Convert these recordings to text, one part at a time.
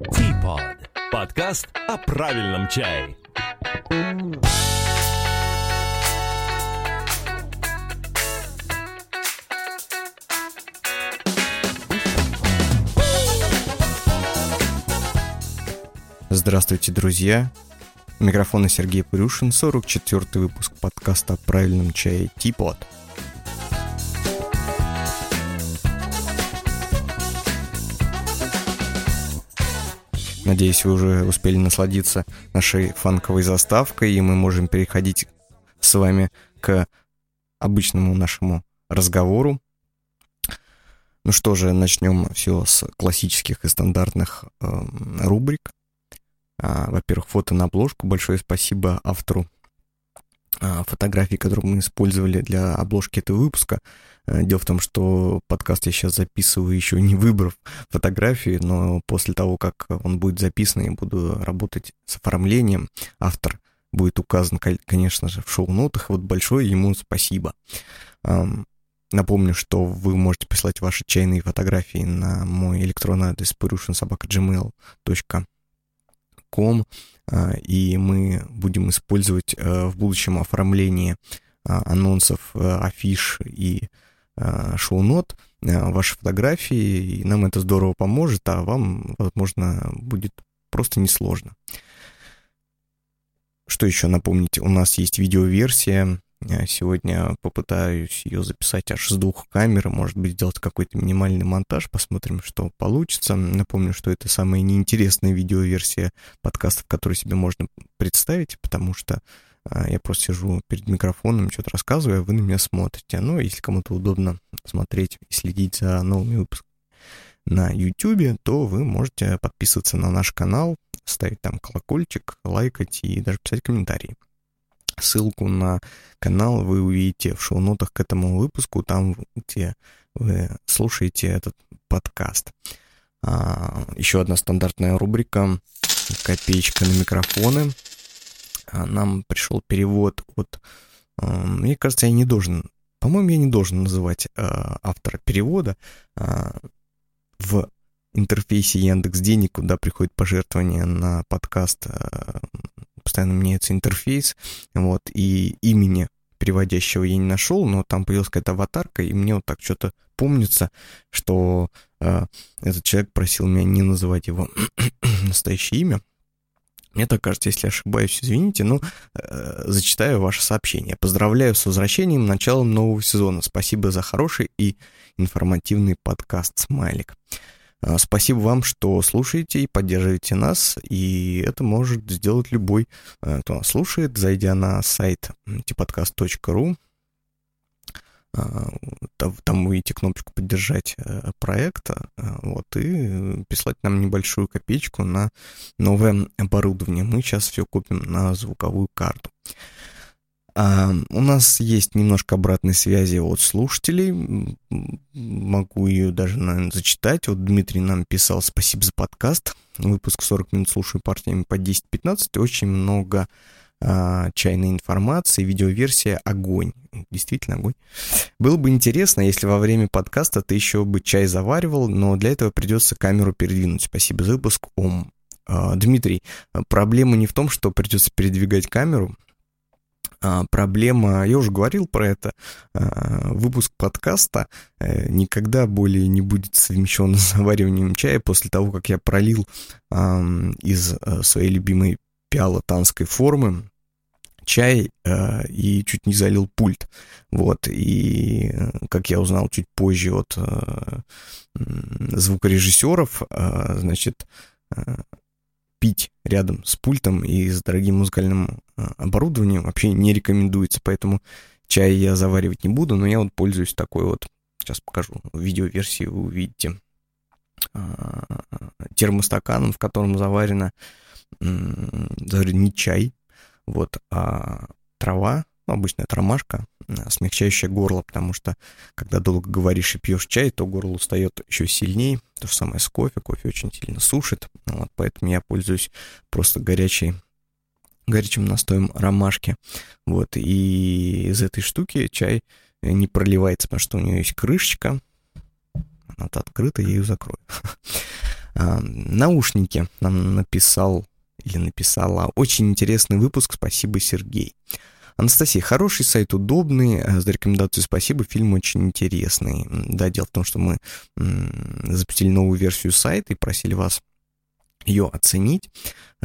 Teapot. Подкаст о правильном чае. Здравствуйте, друзья! У микрофона Сергей Пурюшин, 44-й выпуск подкаста о правильном чае Типот. Надеюсь, вы уже успели насладиться нашей фанковой заставкой, и мы можем переходить с вами к обычному нашему разговору. Ну что же, начнем все с классических и стандартных э, рубрик. А, во-первых, фото на обложку. Большое спасибо автору а, фотографий, которые мы использовали для обложки этого выпуска. А, дело в том, что подкаст я сейчас записываю еще не выбрав фотографии, но после того, как он будет записан, я буду работать с оформлением. Автор будет указан, конечно же, в шоу-нотах. Вот большое ему спасибо. Напомню, что вы можете прислать ваши чайные фотографии на мой электронный адрес purushinsobaka.gmail.com и мы будем использовать а, в будущем оформлении а, анонсов, афиш и шоу-нот ваши фотографии, и нам это здорово поможет, а вам, возможно, будет просто несложно. Что еще напомнить? У нас есть видеоверсия Сегодня попытаюсь ее записать аж с двух камер, может быть, сделать какой-то минимальный монтаж, посмотрим, что получится. Напомню, что это самая неинтересная видеоверсия подкастов, которую себе можно представить, потому что а, я просто сижу перед микрофоном, что-то рассказываю, а вы на меня смотрите. Ну, если кому-то удобно смотреть и следить за новыми выпусками на YouTube, то вы можете подписываться на наш канал, ставить там колокольчик, лайкать и даже писать комментарии. Ссылку на канал вы увидите в шоу-нотах к этому выпуску, там, где вы слушаете этот подкаст. А, еще одна стандартная рубрика «Копеечка на микрофоны». А, нам пришел перевод от... А, мне кажется, я не должен... По-моему, я не должен называть а, автора перевода. А, в интерфейсе Яндекс Денег, куда приходит пожертвование на подкаст а, постоянно меняется интерфейс, вот, и имени переводящего я не нашел, но там появилась какая-то аватарка, и мне вот так что-то помнится, что э, этот человек просил меня не называть его настоящее имя. Мне так кажется, если ошибаюсь, извините, но э, зачитаю ваше сообщение. Поздравляю с возвращением, началом нового сезона. Спасибо за хороший и информативный подкаст «Смайлик». Спасибо вам, что слушаете и поддерживаете нас, и это может сделать любой, а, кто нас слушает, зайдя на сайт tpodcast.ru, а, там увидите кнопочку «Поддержать э, проект», вот, и прислать нам небольшую копеечку на новое оборудование. Мы сейчас все купим на звуковую карту. А, у нас есть немножко обратной связи от слушателей. Могу ее даже, наверное, зачитать. Вот Дмитрий нам писал «Спасибо за подкаст». Выпуск 40 минут слушаю партиями по 10-15. Очень много а, чайной информации. Видеоверсия «Огонь». Действительно огонь. Было бы интересно, если во время подкаста ты еще бы чай заваривал, но для этого придется камеру передвинуть. Спасибо за выпуск, Ом. А, Дмитрий, проблема не в том, что придется передвигать камеру, проблема, я уже говорил про это, а, выпуск подкаста э, никогда более не будет совмещен с завариванием чая после того, как я пролил из э, своей любимой пиалотанской формы чай э, и чуть не залил пульт. Вот, и как я узнал чуть позже от звукорежиссеров, значит, пить рядом с пультом и с дорогим музыкальным а, оборудованием вообще не рекомендуется, поэтому чай я заваривать не буду, но я вот пользуюсь такой вот, сейчас покажу, видеоверсии вы увидите, а, термостаканом, в котором заварено, заварен не чай, вот, а трава, обычная тромашка, смягчающая горло, потому что когда долго говоришь и пьешь чай, то горло устает еще сильнее. То же самое с кофе. Кофе очень сильно сушит. Вот, поэтому я пользуюсь просто горячей горячим настоем ромашки. Вот, и из этой штуки чай не проливается, потому что у нее есть крышечка. Она открыта, я ее закрою. А, наушники нам написал или написала. Очень интересный выпуск, спасибо, Сергей. Анастасия, хороший сайт, удобный, э, за рекомендацию спасибо, фильм очень интересный. Да, дело в том, что мы запустили новую версию сайта и просили вас ее оценить,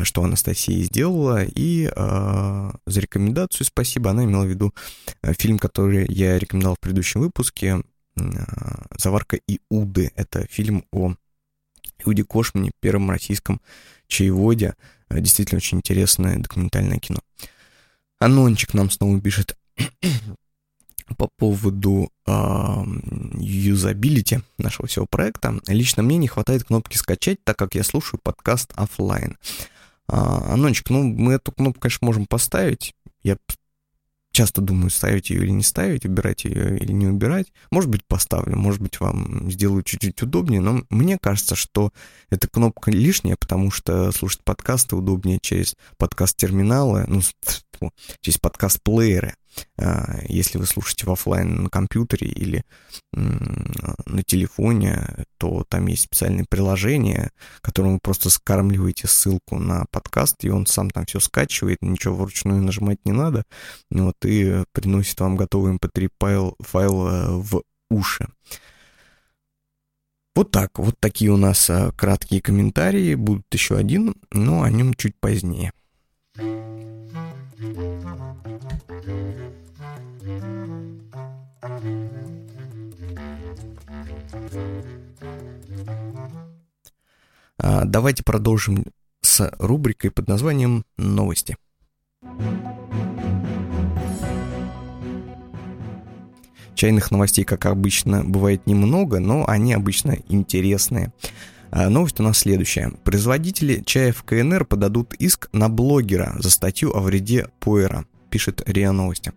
что Анастасия сделала, и э, за рекомендацию спасибо. Она имела в виду э, фильм, который я рекомендовал в предыдущем выпуске, э, «Заварка Иуды». Это фильм о Иуде Кошмане, первом российском чаеводе. Э, действительно очень интересное документальное кино. Анончик нам снова пишет по поводу э, юзабилити нашего всего проекта. Лично мне не хватает кнопки «Скачать», так как я слушаю подкаст офлайн. А, Анончик, ну, мы эту кнопку, конечно, можем поставить. Я часто думаю, ставить ее или не ставить, убирать ее или не убирать. Может быть, поставлю, может быть, вам сделаю чуть-чуть удобнее, но мне кажется, что эта кнопка лишняя, потому что слушать подкасты удобнее через подкаст-терминалы, ну, через подкаст-плееры. А, если вы слушаете в офлайн на компьютере или на телефоне, то там есть специальное приложение, которым вы просто скармливаете ссылку на подкаст, и он сам там все скачивает, ничего вручную нажимать не надо, вот, и приносит вам готовый mp3 эм файл, файл э, в уши. Вот так, вот такие у нас э, краткие комментарии, будут еще один, но о нем чуть позднее. А, давайте продолжим с рубрикой под названием «Новости». Чайных новостей, как обычно, бывает немного, но они обычно интересные. А, новость у нас следующая. Производители чая в КНР подадут иск на блогера за статью о вреде пуэра, пишет РИА Новости.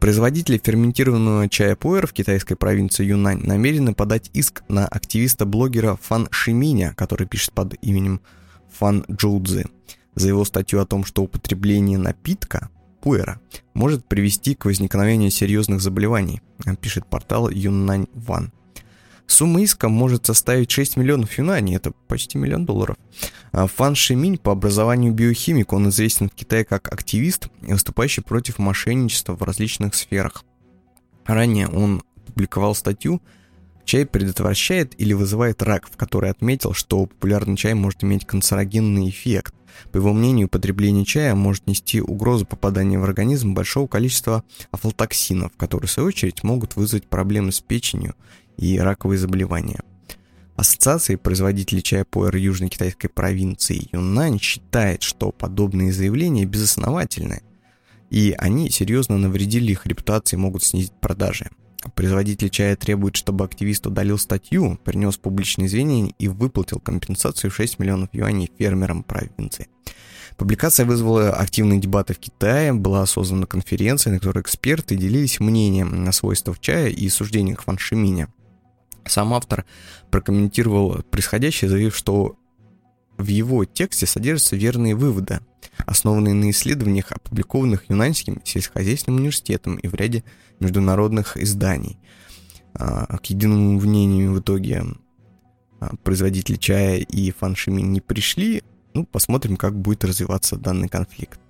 Производители ферментированного чая пуэр в китайской провинции Юнань намерены подать иск на активиста-блогера Фан Шиминя, который пишет под именем Фан Джоудзи, за его статью о том, что употребление напитка пуэра может привести к возникновению серьезных заболеваний, пишет портал Юнань Ван. Сумма иска может составить 6 миллионов юаней, это почти миллион долларов. А Фан Шиминь по образованию биохимик, он известен в Китае как активист, выступающий против мошенничества в различных сферах. Ранее он публиковал статью «Чай предотвращает или вызывает рак», в которой отметил, что популярный чай может иметь канцерогенный эффект. По его мнению, потребление чая может нести угрозу попадания в организм большого количества афлатоксинов, которые, в свою очередь, могут вызвать проблемы с печенью и раковые заболевания. Ассоциация производителей чая пуэр Южной китайской провинции Юнань считает, что подобные заявления безосновательны, и они серьезно навредили их репутации и могут снизить продажи. Производитель чая требует, чтобы активист удалил статью, принес публичные извинения и выплатил компенсацию 6 миллионов юаней фермерам провинции. Публикация вызвала активные дебаты в Китае, была создана конференция, на которой эксперты делились мнением о свойствах чая и суждениях Ван Шиминя. Сам автор прокомментировал происходящее, заявив, что в его тексте содержатся верные выводы, основанные на исследованиях, опубликованных Юнаньским сельскохозяйственным университетом и в ряде международных изданий. А, к единому мнению в итоге а, производители чая и фаншими не пришли. Ну, посмотрим, как будет развиваться данный конфликт.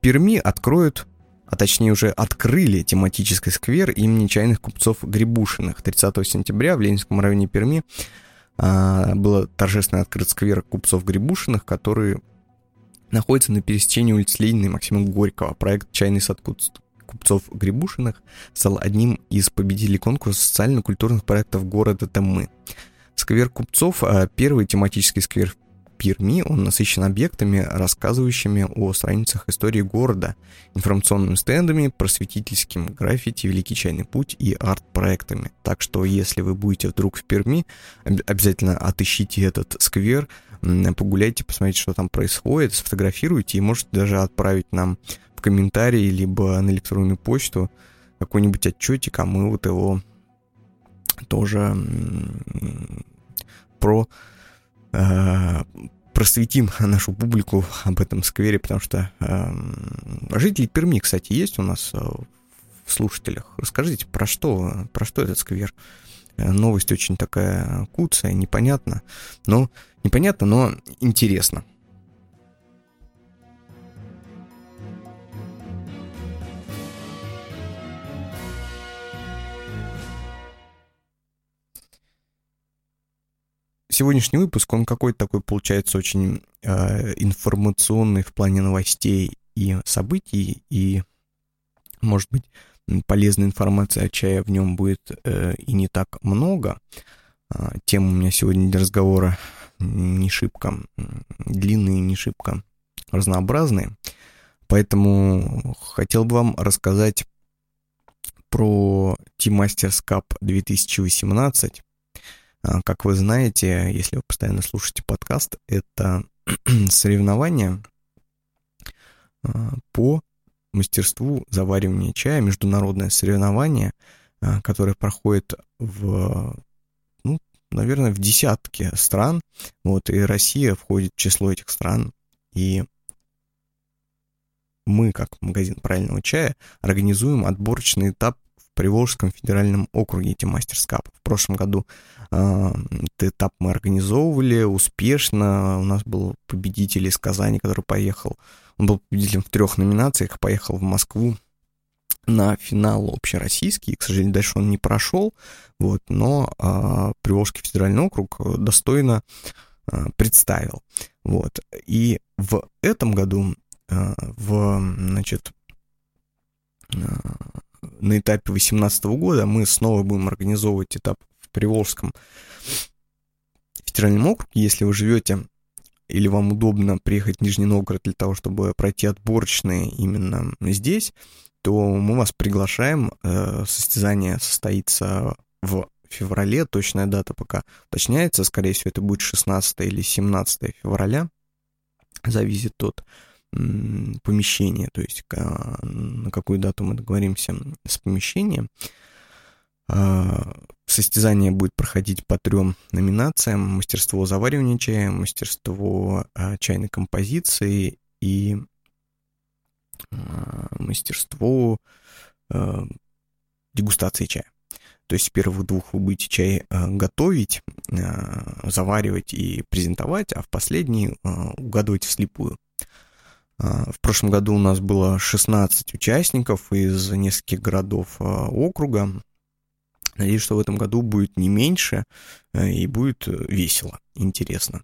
Перми откроют, а точнее уже открыли тематический сквер имени чайных купцов Грибушиных. 30 сентября в Ленинском районе Перми а, было торжественно открыт сквер купцов Грибушиных, который находится на пересечении улиц Ленина и Максима Горького. Проект «Чайный сад купцов Грибушиных» стал одним из победителей конкурса социально-культурных проектов города Тамы. Сквер купцов а, – первый тематический сквер Перми, он насыщен объектами, рассказывающими о страницах истории города, информационными стендами, просветительским граффити, Великий чайный путь и арт-проектами. Так что, если вы будете вдруг в Перми, обязательно отыщите этот сквер, погуляйте, посмотрите, что там происходит, сфотографируйте и можете даже отправить нам в комментарии, либо на электронную почту какой-нибудь отчетик, а мы вот его тоже про просветим нашу публику об этом сквере, потому что э, жители Перми, кстати, есть у нас э, в слушателях. Расскажите, про что, про что этот сквер? Э, новость очень такая куцая, непонятно, но непонятно, но интересно. Сегодняшний выпуск, он какой-то такой получается очень э, информационный в плане новостей и событий, и, может быть, полезной информации о чае в нем будет э, и не так много. Э, тем у меня сегодня для разговора не шибко длинные, не шибко разнообразные. Поэтому хотел бы вам рассказать про T-Masters Cup 2018, а, как вы знаете, если вы постоянно слушаете подкаст, это соревнования а, по мастерству заваривания чая, международное соревнование, а, которое проходит в, ну, наверное, в десятке стран. Вот, и Россия входит в число этих стран. И мы, как магазин правильного чая, организуем отборочный этап Приволжском федеральном округе эти мастерскап. В прошлом году э, этот этап мы организовывали успешно. У нас был победитель из Казани, который поехал. Он был победителем в трех номинациях, поехал в Москву на финал общероссийский. К сожалению, дальше он не прошел, вот, но э, Приволжский федеральный округ достойно э, представил. Вот. И в этом году, э, в, значит, на этапе 2018 года мы снова будем организовывать этап в Приволжском федеральном округе. Если вы живете или вам удобно приехать в Нижний Новгород для того, чтобы пройти отборочные именно здесь, то мы вас приглашаем. Э, состязание состоится в феврале, точная дата пока уточняется, скорее всего, это будет 16 или 17 февраля, зависит от помещение, то есть на какую дату мы договоримся с помещением. А, состязание будет проходить по трем номинациям. Мастерство заваривания чая, мастерство а, чайной композиции и а, мастерство дегустации чая. То есть первых двух вы будете чай готовить, заваривать и презентовать, а в последний угадывать вслепую. А, в прошлом году у нас было 16 участников из нескольких городов а, округа. Надеюсь, что в этом году будет не меньше э, и будет весело, интересно.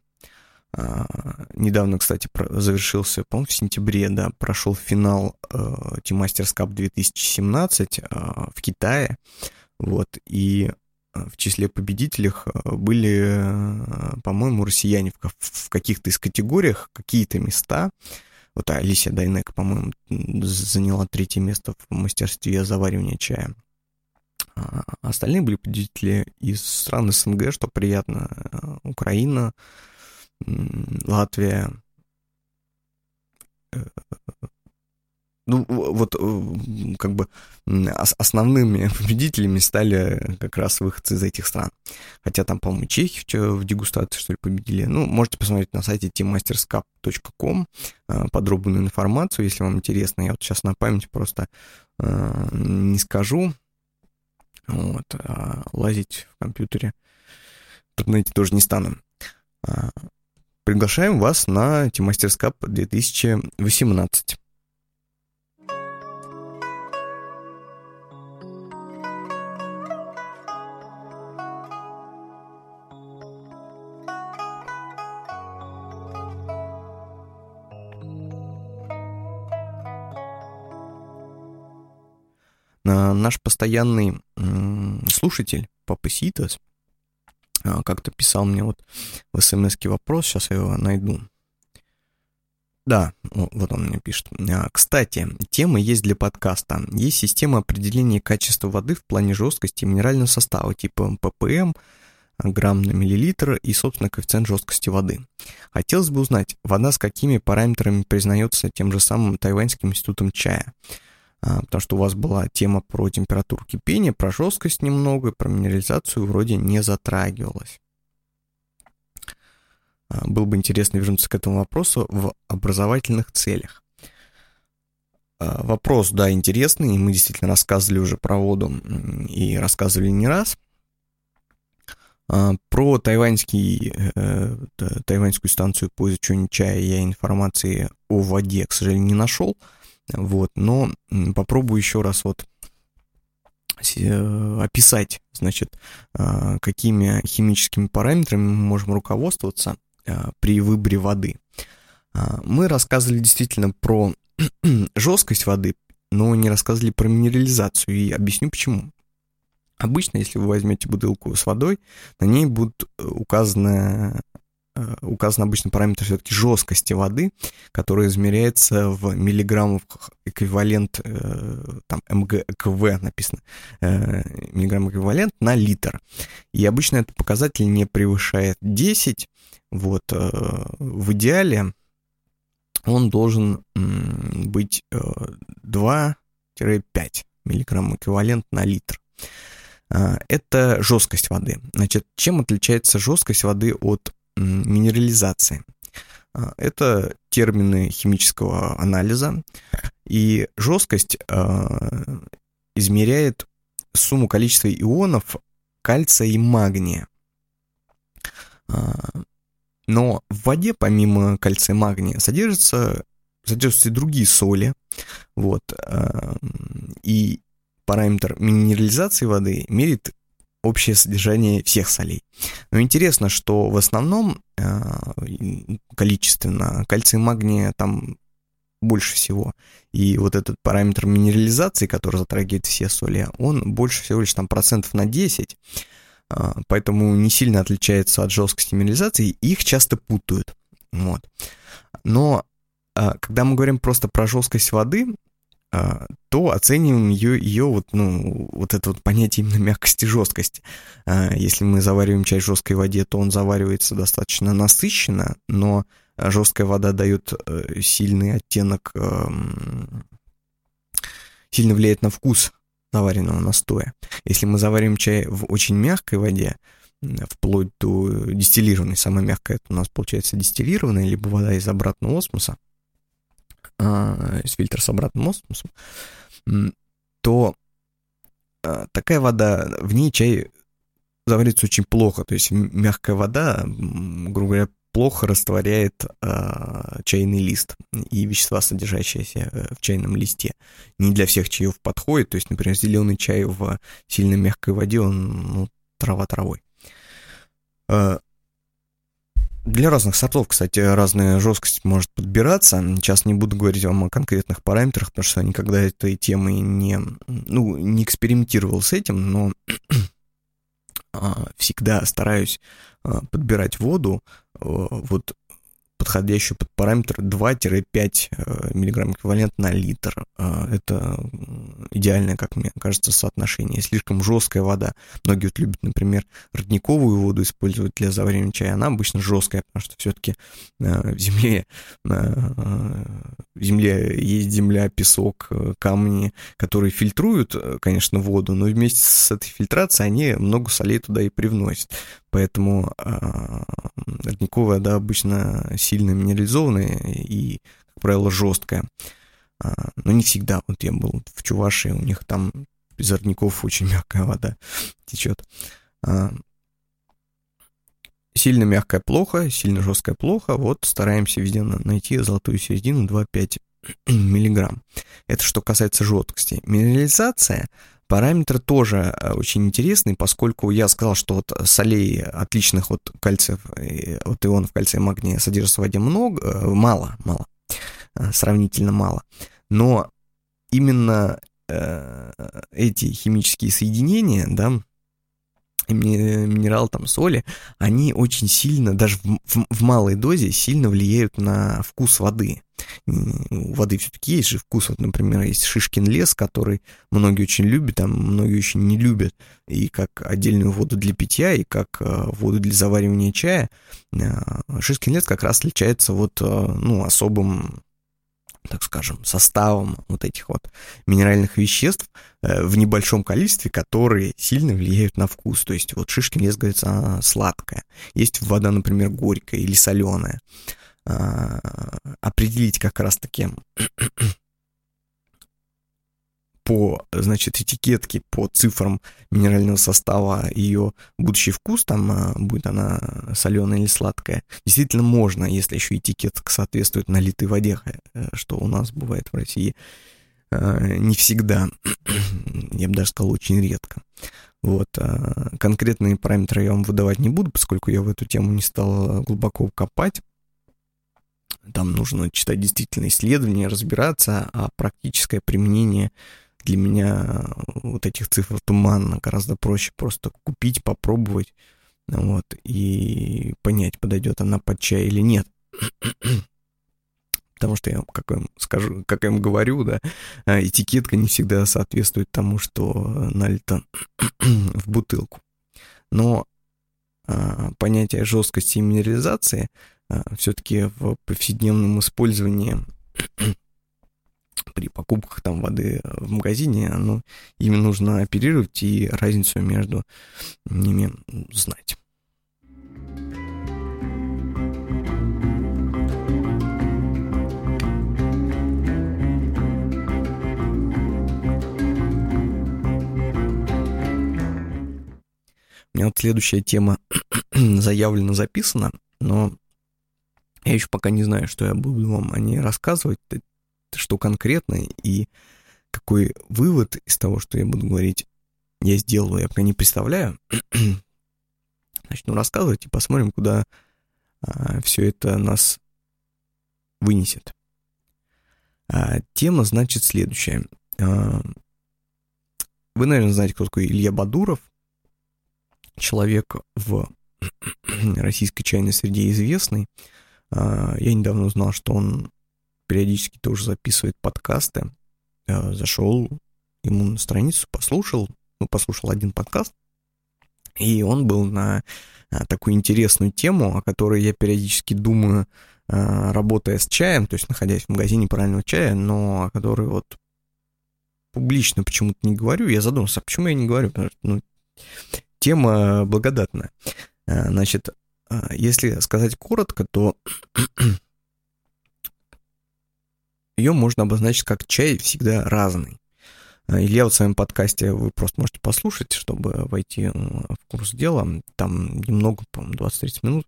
А, недавно, кстати, завершился, по-моему, в сентябре, да, прошел финал Team Masters Cup 2017 в Китае. Вот, и в числе победителей были, по-моему, россияне в каких-то из категориях, какие-то места. Вот Алисия Дайнек, по-моему, заняла третье место в мастерстве заваривания чая. А остальные были победители из стран СНГ, что приятно. Украина, Латвия, э, ну, вот э, как бы основными победителями стали как раз выходцы из этих стран. Хотя там, по-моему, чехи в дегустации, что ли, победили. Ну, можете посмотреть на сайте teammasterscup.com э, подробную информацию, если вам интересно. Я вот сейчас на память просто э, не скажу. Вот, а лазить в компьютере в интернете тоже не стану. А, приглашаем вас на Team Masters Cup 2018. Наш постоянный слушатель, Папа Ситас, а, как-то писал мне вот в смс вопрос, сейчас я его найду. Да, вот он мне пишет. А, кстати, тема есть для подкаста. Есть система определения качества воды в плане жесткости и минерального состава, типа ppm, грамм на миллилитр и, собственно, коэффициент жесткости воды. Хотелось бы узнать, вода с какими параметрами признается тем же самым Тайваньским институтом чая. А, потому что у вас была тема про температуру кипения, про жесткость немного, про минерализацию вроде не затрагивалась. А, было бы интересно вернуться к этому вопросу в образовательных целях. вопрос, да, интересный, и мы действительно рассказывали уже про воду и рассказывали не раз. А, про тайваньский, э, тайваньскую станцию по изучению чая я информации о воде, к сожалению, не нашел. Вот, но попробую еще раз вот э, описать, значит, а, какими химическими параметрами мы можем руководствоваться а, при выборе воды. Мы рассказывали действительно про жесткость воды, но не рассказывали про минерализацию, и объясню почему. Обычно, если вы возьмете бутылку с водой, на ней будут э, указаны указан обычно параметр все-таки жесткости воды, который измеряется в миллиграммах эквивалент, э, там МГКВ написано, миллиграмм эквивалент на литр. И обычно этот показатель не превышает 10. Вот, в идеале он должен быть 2-5 миллиграмм эквивалент на литр. Это жесткость воды. Значит, чем отличается жесткость воды от минерализации? А, это термины химического анализа, и жесткость а, измеряет сумму количества ионов кальция и магния. Но в воде, помимо кальция и магния, содержатся, содержатся и другие соли. Вот. И параметр минерализации воды мерит общее содержание всех солей. Но интересно, что в основном э, количественно кальция и магния там больше всего. И вот этот параметр минерализации, который затрагивает все соли, он больше всего лишь там процентов на 10, э, поэтому не сильно отличается от жесткости минерализации, их часто путают. Вот. Но э, когда мы говорим просто про жесткость воды, то оцениваем ее, ее вот, ну, вот это вот понятие именно мягкости и жесткости. А, если мы завариваем чай в жесткой воде, то он заваривается достаточно насыщенно, но жесткая вода дает э, сильный оттенок, эм, сильно влияет на вкус заваренного настоя. Если мы заварим чай в очень мягкой воде, вплоть до дистиллированной, самая мягкая это у нас получается дистиллированная, либо вода из обратного осмоса, а, из фильтра с обратным осмосом, то а, такая вода, в ней чай заварится очень плохо. То есть мягкая вода, грубо говоря, плохо растворяет э, чайный лист и вещества, содержащиеся э, в чайном листе. Не для всех чаев подходит. То есть, например, зеленый чай в сильно мягкой воде, он ну, трава травой. Для разных сортов, кстати, разная жесткость может подбираться. Сейчас не буду говорить вам о конкретных параметрах, потому что никогда этой темой не, ну, не экспериментировал с этим, но а, всегда стараюсь а, подбирать воду вот подходящую под параметр 2-5 э, мг эквивалент на литр. Э, это идеальное, как мне кажется, соотношение. Слишком жесткая вода. Многие вот любят, например, родниковую воду использовать для заваривания чая. Она обычно жесткая, потому что все-таки э, в земле, в земле есть земля, песок, камни, которые фильтруют, конечно, воду, но вместе с этой фильтрацией они много солей туда и привносят. Поэтому родниковая вода обычно сильно минерализованная и, как правило, жесткая. А, но не всегда. Вот я был в Чувашии, у них там из родников очень мягкая вода течет. А, сильно мягкая плохо, сильно жесткая плохо. Вот стараемся везде найти золотую середину 2,5 миллиграмм. Это что касается жесткости. Минерализация Параметр тоже э, очень интересный, поскольку я сказал, что вот солей отличных от кальция, от ионов кальция и магния содержится в воде много, э, мало, мало, э, сравнительно мало. Но именно эти химические соединения, да, минерал там соли, они очень сильно, даже в, в, в малой дозе, сильно влияют на вкус воды воды все-таки есть же вкус. Вот, например, есть Шишкин лес, который многие очень любят, а многие очень не любят. И как отдельную воду для питья, и как э, воду для заваривания чая. Э, Шишкин лес как раз отличается вот, э, ну, особым так скажем, составом вот этих вот минеральных веществ в небольшом количестве, которые сильно влияют на вкус. То есть вот шишкин лес, говорится, сладкая. Есть вода, например, горькая или соленая. Определить как раз-таки по, значит, этикетке, по цифрам минерального состава ее будущий вкус, там а, будет она соленая или сладкая, действительно можно, если еще этикетка соответствует налитой воде, э, что у нас бывает в России э, не всегда, я бы даже сказал, очень редко. Вот. А конкретные параметры я вам выдавать не буду, поскольку я в эту тему не стал глубоко копать. Там нужно читать действительно исследования, разбираться, а практическое применение для меня вот этих цифр туманно, гораздо проще просто купить, попробовать, вот, и понять, подойдет она под чай или нет. Потому что я, как я вам скажу, как я вам говорю, да, а, этикетка не всегда соответствует тому, что налито в бутылку. Но а, понятие жесткости и минерализации все-таки в повседневном использовании при покупках там воды в магазине, оно, ими нужно оперировать и разницу между ними знать. У меня вот следующая тема заявлена, записана, но я еще пока не знаю, что я буду вам о ней рассказывать, что конкретно и какой вывод из того, что я буду говорить, я сделаю, я пока не представляю. Начну рассказывать и посмотрим, куда а, все это нас вынесет. А, тема, значит, следующая. А, вы, наверное, знаете, кто такой Илья Бадуров – человек в российской чайной среде известный. А, я недавно узнал, что он периодически тоже записывает подкасты. Зашел ему на страницу, послушал, ну, послушал один подкаст, и он был на а, такую интересную тему, о которой я периодически думаю, а, работая с чаем, то есть находясь в магазине правильного чая, но о которой вот публично почему-то не говорю. Я задумался, а почему я не говорю? Потому что, ну, тема благодатная. А, значит, а, если сказать коротко, то ее можно обозначить как чай всегда разный. А, Илья вот в своем подкасте вы просто можете послушать, чтобы войти в курс дела. Там немного, по-моему, 20-30 минут.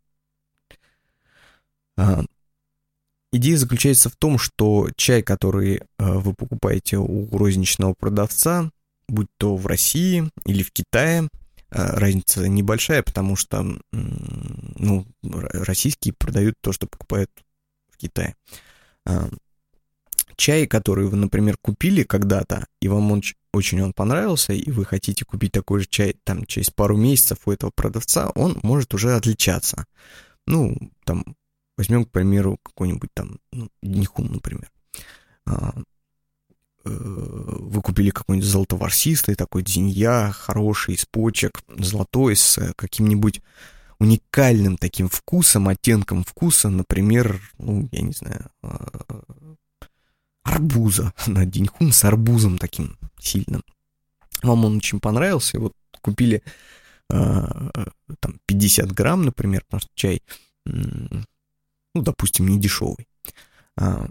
Идея заключается в том, что чай, который вы покупаете у розничного продавца, будь то в России или в Китае, а, разница небольшая, потому что ну, российские продают то, что покупают в Китае. А, чай, который вы, например, купили когда-то, и вам он, очень он понравился, и вы хотите купить такой же чай там через пару месяцев у этого продавца, он может уже отличаться. Ну, там, возьмем, к примеру, какой-нибудь там, ну, Днихум, например. А, Э, вы купили какой-нибудь золотоворсистый такой дзинья, хороший, из почек, золотой, с каким-нибудь уникальным таким вкусом, оттенком вкуса, например, ну, я не знаю, э, арбуза, на деньхун с арбузом таким сильным. Вам он очень понравился, и вот купили э, там 50 грамм, например, потому что чай, ну, допустим, не дешевый. А,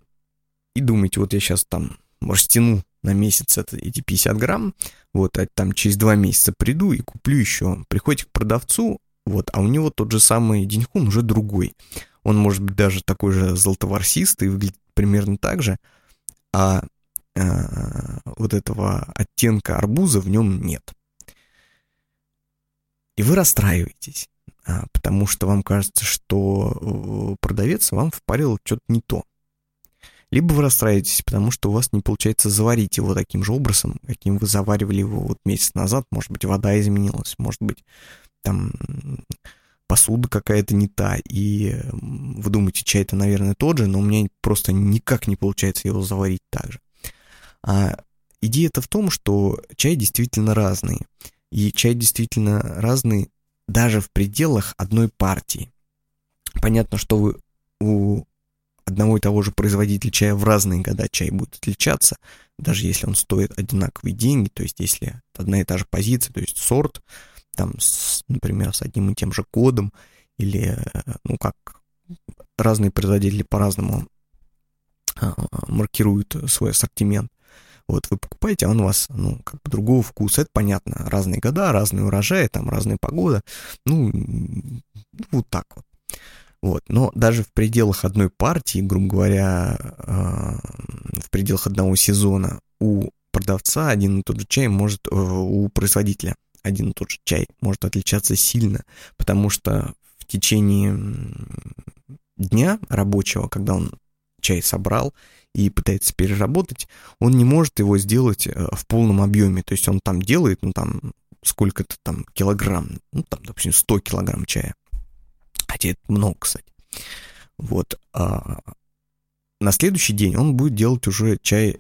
и думаете, вот я сейчас там растяну на месяц это, эти 50 грамм, вот, а там через два месяца приду и куплю еще. Приходите к продавцу, вот, а у него тот же самый деньхун уже другой. Он может быть даже такой же золотоворсистый, выглядит примерно так же, а, а вот этого оттенка арбуза в нем нет. И вы расстраиваетесь, а, потому что вам кажется, что э, продавец вам впарил что-то не то. Либо вы расстраиваетесь, потому что у вас не получается заварить его таким же образом, каким вы заваривали его вот месяц назад. Может быть, вода изменилась, может быть, там посуда какая-то не та, и вы думаете, чай-то, наверное, тот же, но у меня просто никак не получается его заварить так же. А идея-то в том, что чай действительно разный. И чай действительно разный даже в пределах одной партии. Понятно, что вы у одного и того же производителя чая в разные года чай будет отличаться, даже если он стоит одинаковые деньги, то есть если одна и та же позиция, то есть сорт, там, с, например, с одним и тем же кодом, или, ну, как разные производители по-разному а, маркируют свой ассортимент. Вот вы покупаете, а он у вас, ну, как бы другого вкуса. Это понятно. Разные года, разные урожаи, там разная погода. Ну, вот так вот. Вот. Но даже в пределах одной партии, грубо говоря, э, в пределах одного сезона у продавца один и тот же чай может, э, у производителя один и тот же чай может отличаться сильно, потому что в течение дня рабочего, когда он чай собрал и пытается переработать, он не может его сделать э, в полном объеме. То есть он там делает, ну там сколько-то там килограмм, ну там, допустим, 100 килограмм чая. Хотя это много, кстати. Вот. А на следующий день он будет делать уже чай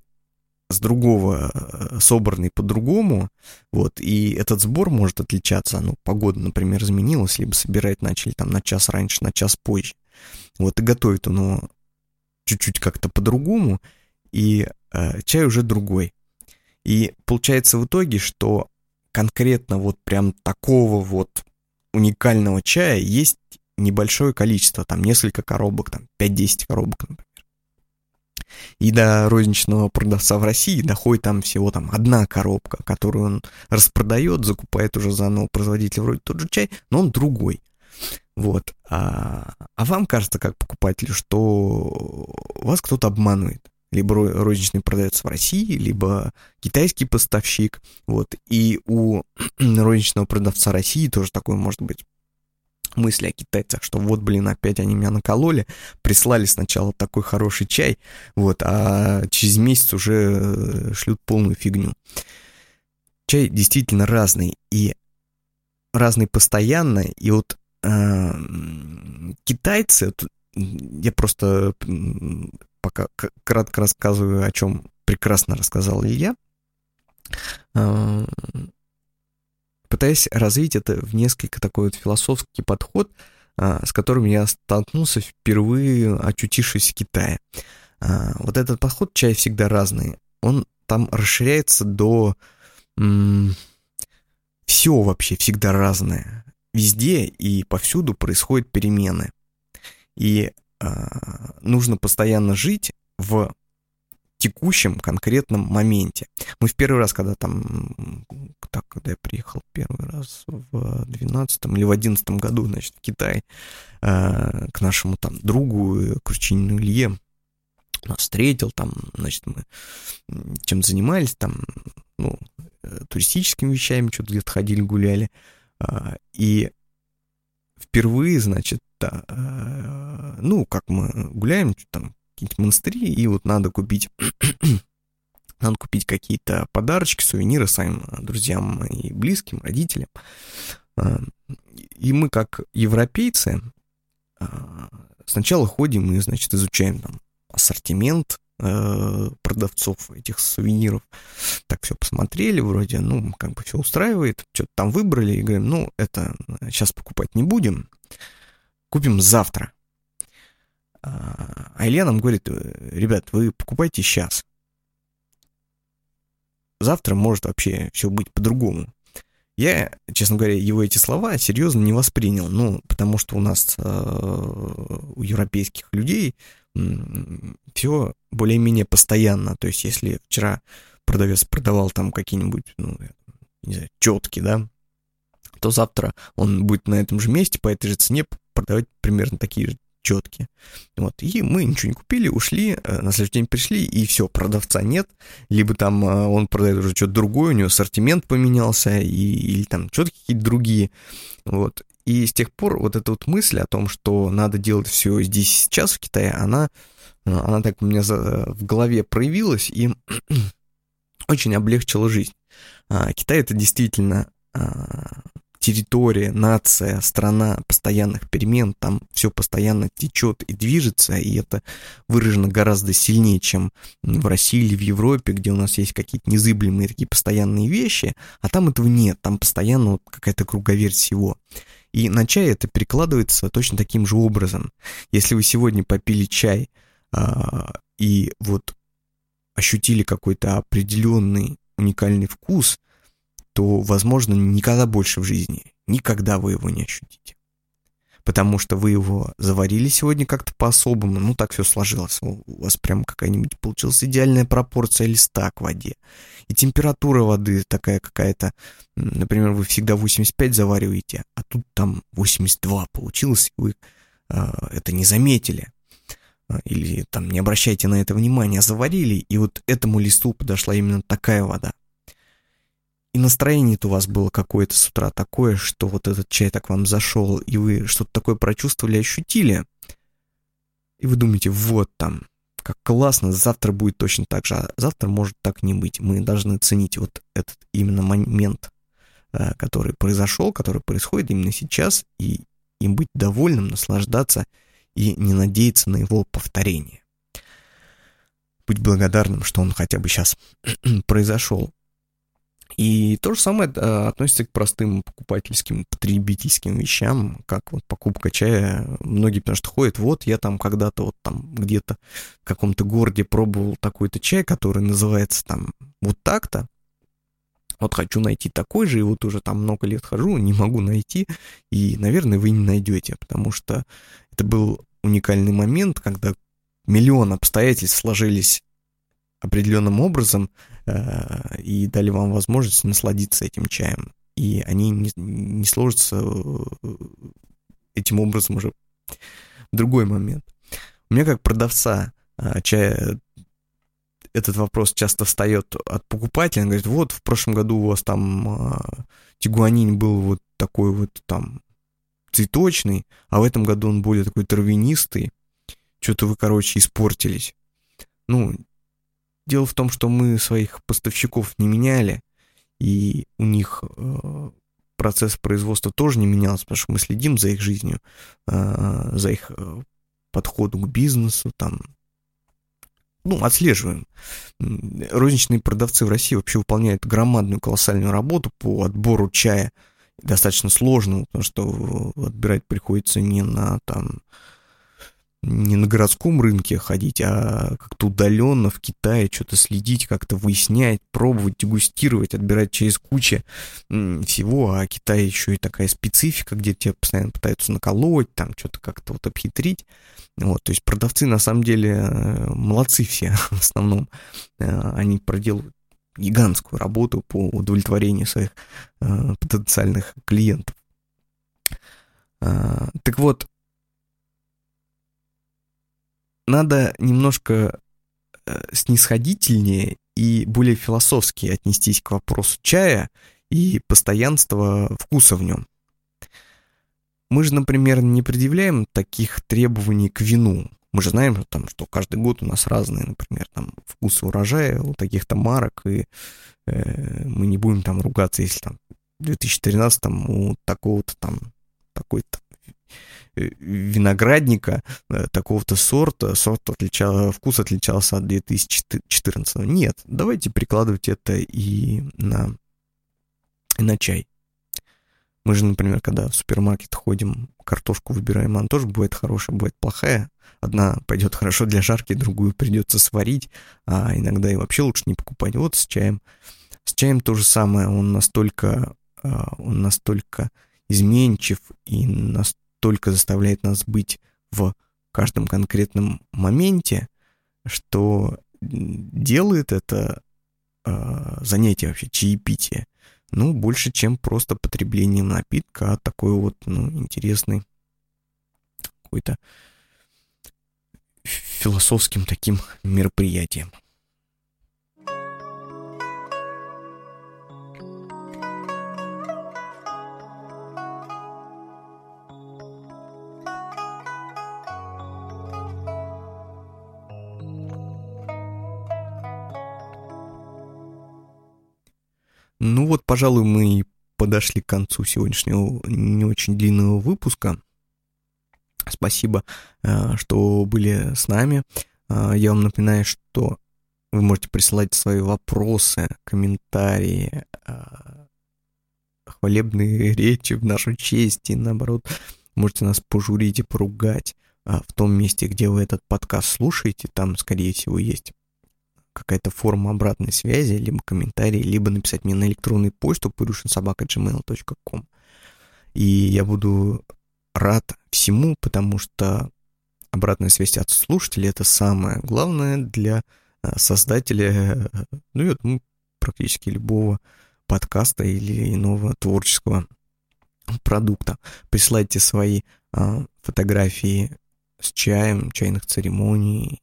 с другого, э, собранный по-другому, вот, и этот сбор может отличаться, ну, погода, например, изменилась, либо собирать начали там на час раньше, на час позже, вот, и готовит он чуть-чуть как-то по-другому, и э, чай уже другой. И получается в итоге, что конкретно вот прям такого вот уникального чая есть небольшое количество, там несколько коробок, там 5-10 коробок, например. И до розничного продавца в России доходит там всего там одна коробка, которую он распродает, закупает уже заново производитель вроде тот же чай, но он другой. Вот. А, а вам кажется, как покупателю, что вас кто-то обманывает. Либо розничный продавец в России, либо китайский поставщик. Вот. И у розничного продавца России тоже такое может быть мысли о китайцах, что вот, блин, опять они меня накололи, прислали сначала такой хороший чай, вот, а через месяц уже э, шлют полную фигню. Чай действительно разный, и разный постоянно, и вот э, китайцы, я просто пока кратко рассказываю, о чем прекрасно рассказал Илья, э, пытаясь развить это в несколько такой вот философский подход, а, с которым я столкнулся впервые, очутившись в Китае. А, вот этот подход чай всегда разный. Он там расширяется до... Все вообще всегда разное. Везде и повсюду происходят перемены. И а, нужно постоянно жить в текущем конкретном моменте. Мы в первый раз, когда там, так, когда я приехал первый раз в 12 или в 11 году, значит, в Китай, э, к нашему там другу, Кручинину Илье, нас встретил, там, значит, мы чем занимались, там, ну, э, туристическими вещами, что-то где-то ходили, гуляли, э, и впервые, значит, да, э, ну, как мы гуляем, там, какие-нибудь монастыри, и вот надо купить надо купить какие-то подарочки, сувениры своим э, друзьям и близким, родителям. А, и мы, как европейцы, а, сначала ходим и, значит, изучаем там ассортимент э, продавцов этих сувениров. Так все посмотрели, вроде, ну, как бы все устраивает, что-то там выбрали, и говорим, ну, это сейчас покупать не будем, купим завтра. А Илья нам говорит, «Э, ребят, вы покупайте сейчас. Завтра может вообще все быть по-другому. Я, честно говоря, его эти слова серьезно не воспринял, ну, потому что у нас, э, у европейских людей, э, все более-менее постоянно. То есть, если вчера продавец продавал там какие-нибудь, ну, не знаю, четки, да, то завтра он будет на этом же месте по этой же цене продавать примерно такие же четкие. Вот. И мы ничего не купили, ушли, э, на следующий день пришли, и все, продавца нет, либо там э, он продает уже что-то другое, у него ассортимент поменялся, и, или там что-то какие-то другие. Вот. И с тех пор вот эта вот мысль о том, что надо делать все здесь сейчас в Китае, она, э, она так у меня в голове проявилась и очень облегчила жизнь. А, Китай это действительно а, территория, нация, страна постоянных перемен, там все постоянно течет и движется, и это выражено гораздо сильнее, чем в России или в Европе, где у нас есть какие-то незыблемые такие постоянные вещи, а там этого нет, там постоянно вот какая-то круговерть всего. И на чай это перекладывается точно таким же образом. Если вы сегодня попили чай а, и вот ощутили какой-то определенный уникальный вкус, то, возможно, никогда больше в жизни, никогда вы его не ощутите. потому что вы его заварили сегодня как-то по-особому, ну так все сложилось, у вас прям какая-нибудь получилась идеальная пропорция листа к воде. И температура воды такая какая-то, например, вы всегда 85 завариваете, а тут там 82 получилось, и вы э, это не заметили. А, или там не обращайте на это внимания, заварили, и вот этому листу подошла именно такая вода. И настроение-то у вас было какое-то с утра такое, что вот этот чай так вам зашел, и вы что-то такое прочувствовали, ощутили. И вы думаете, вот там, как классно, завтра будет точно так же, а завтра может так не быть. Мы должны ценить вот этот именно момент, э, который произошел, который происходит именно сейчас, и им быть довольным, наслаждаться и не надеяться на его повторение. Быть благодарным, что он хотя бы сейчас произошел. И то же самое э, относится к простым покупательским, потребительским вещам, как вот покупка чая. Многие, потому что ходят, вот я там когда-то вот там где-то в каком-то городе пробовал такой-то чай, который называется там вот так-то. Вот хочу найти такой же, и вот уже там много лет хожу, не могу найти, и, наверное, вы не найдете, потому что это был уникальный момент, когда миллион обстоятельств сложились определенным образом э, и дали вам возможность насладиться этим чаем. И они не, не сложатся э, этим образом уже другой момент. У меня как продавца э, чая этот вопрос часто встает от покупателя. Он говорит, вот в прошлом году у вас там тигуанин был вот такой вот там цветочный, а в этом году он более такой травянистый. Что-то вы, короче, испортились. Ну, дело в том, что мы своих поставщиков не меняли, и у них э, процесс производства тоже не менялся, потому что мы следим за их жизнью, э, за их э, подходом к бизнесу, там, ну, отслеживаем. Розничные продавцы в России вообще выполняют громадную колоссальную работу по отбору чая, достаточно сложную, потому что отбирать приходится не на там не на городском рынке ходить, а как-то удаленно в Китае что-то следить, как-то выяснять, пробовать, дегустировать, отбирать через кучу всего, а Китай еще и такая специфика, где тебя постоянно пытаются наколоть, там что-то как-то вот обхитрить. Вот, то есть продавцы на самом деле э, молодцы все в основном. Э, они проделывают гигантскую работу по удовлетворению своих э, потенциальных клиентов. Так вот, надо немножко э, снисходительнее и более философски отнестись к вопросу чая и постоянства вкуса в нем. Мы же, например, не предъявляем таких требований к вину. Мы же знаем, там, что каждый год у нас разные, например, там, вкусы урожая у таких-то марок, и э, мы не будем там ругаться, если там в 2013 у такого-то там такой-то виноградника э, такого-то сорта, сорт отличал, вкус отличался от 2014. Нет, давайте прикладывать это и на, и на чай. Мы же, например, когда в супермаркет ходим, картошку выбираем, она тоже бывает хорошая, бывает плохая. Одна пойдет хорошо для жарки, другую придется сварить, а иногда и вообще лучше не покупать. Вот с чаем. С чаем то же самое, он настолько, а, он настолько изменчив и настолько только заставляет нас быть в каждом конкретном моменте, что делает это э, занятие вообще, чаепитие, ну, больше, чем просто потреблением напитка, а такой вот, ну, интересный какой-то философским таким мероприятием. Пожалуй, мы подошли к концу сегодняшнего не очень длинного выпуска. Спасибо, э, что были с нами. Э, я вам напоминаю, что вы можете присылать свои вопросы, комментарии, э, хвалебные речи в нашу честь и наоборот можете нас пожурить и поругать в том месте, где вы этот подкаст слушаете, там, скорее всего, есть какая-то форма обратной связи, либо комментарий, либо написать мне на электронную почту purushinsobaka.gmail.com. И я буду рад всему, потому что обратная связь от слушателей — это самое главное для э, создателя, ну, я думаю, практически любого подкаста или иного творческого продукта. Присылайте свои а, фотографии с чаем, чайных церемоний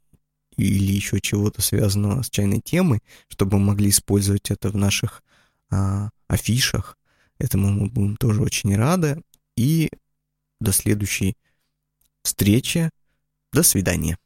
или еще чего-то связанного с чайной темой, чтобы мы могли использовать это в наших а, афишах. Этому мы будем тоже очень рады. И до следующей встречи. До свидания.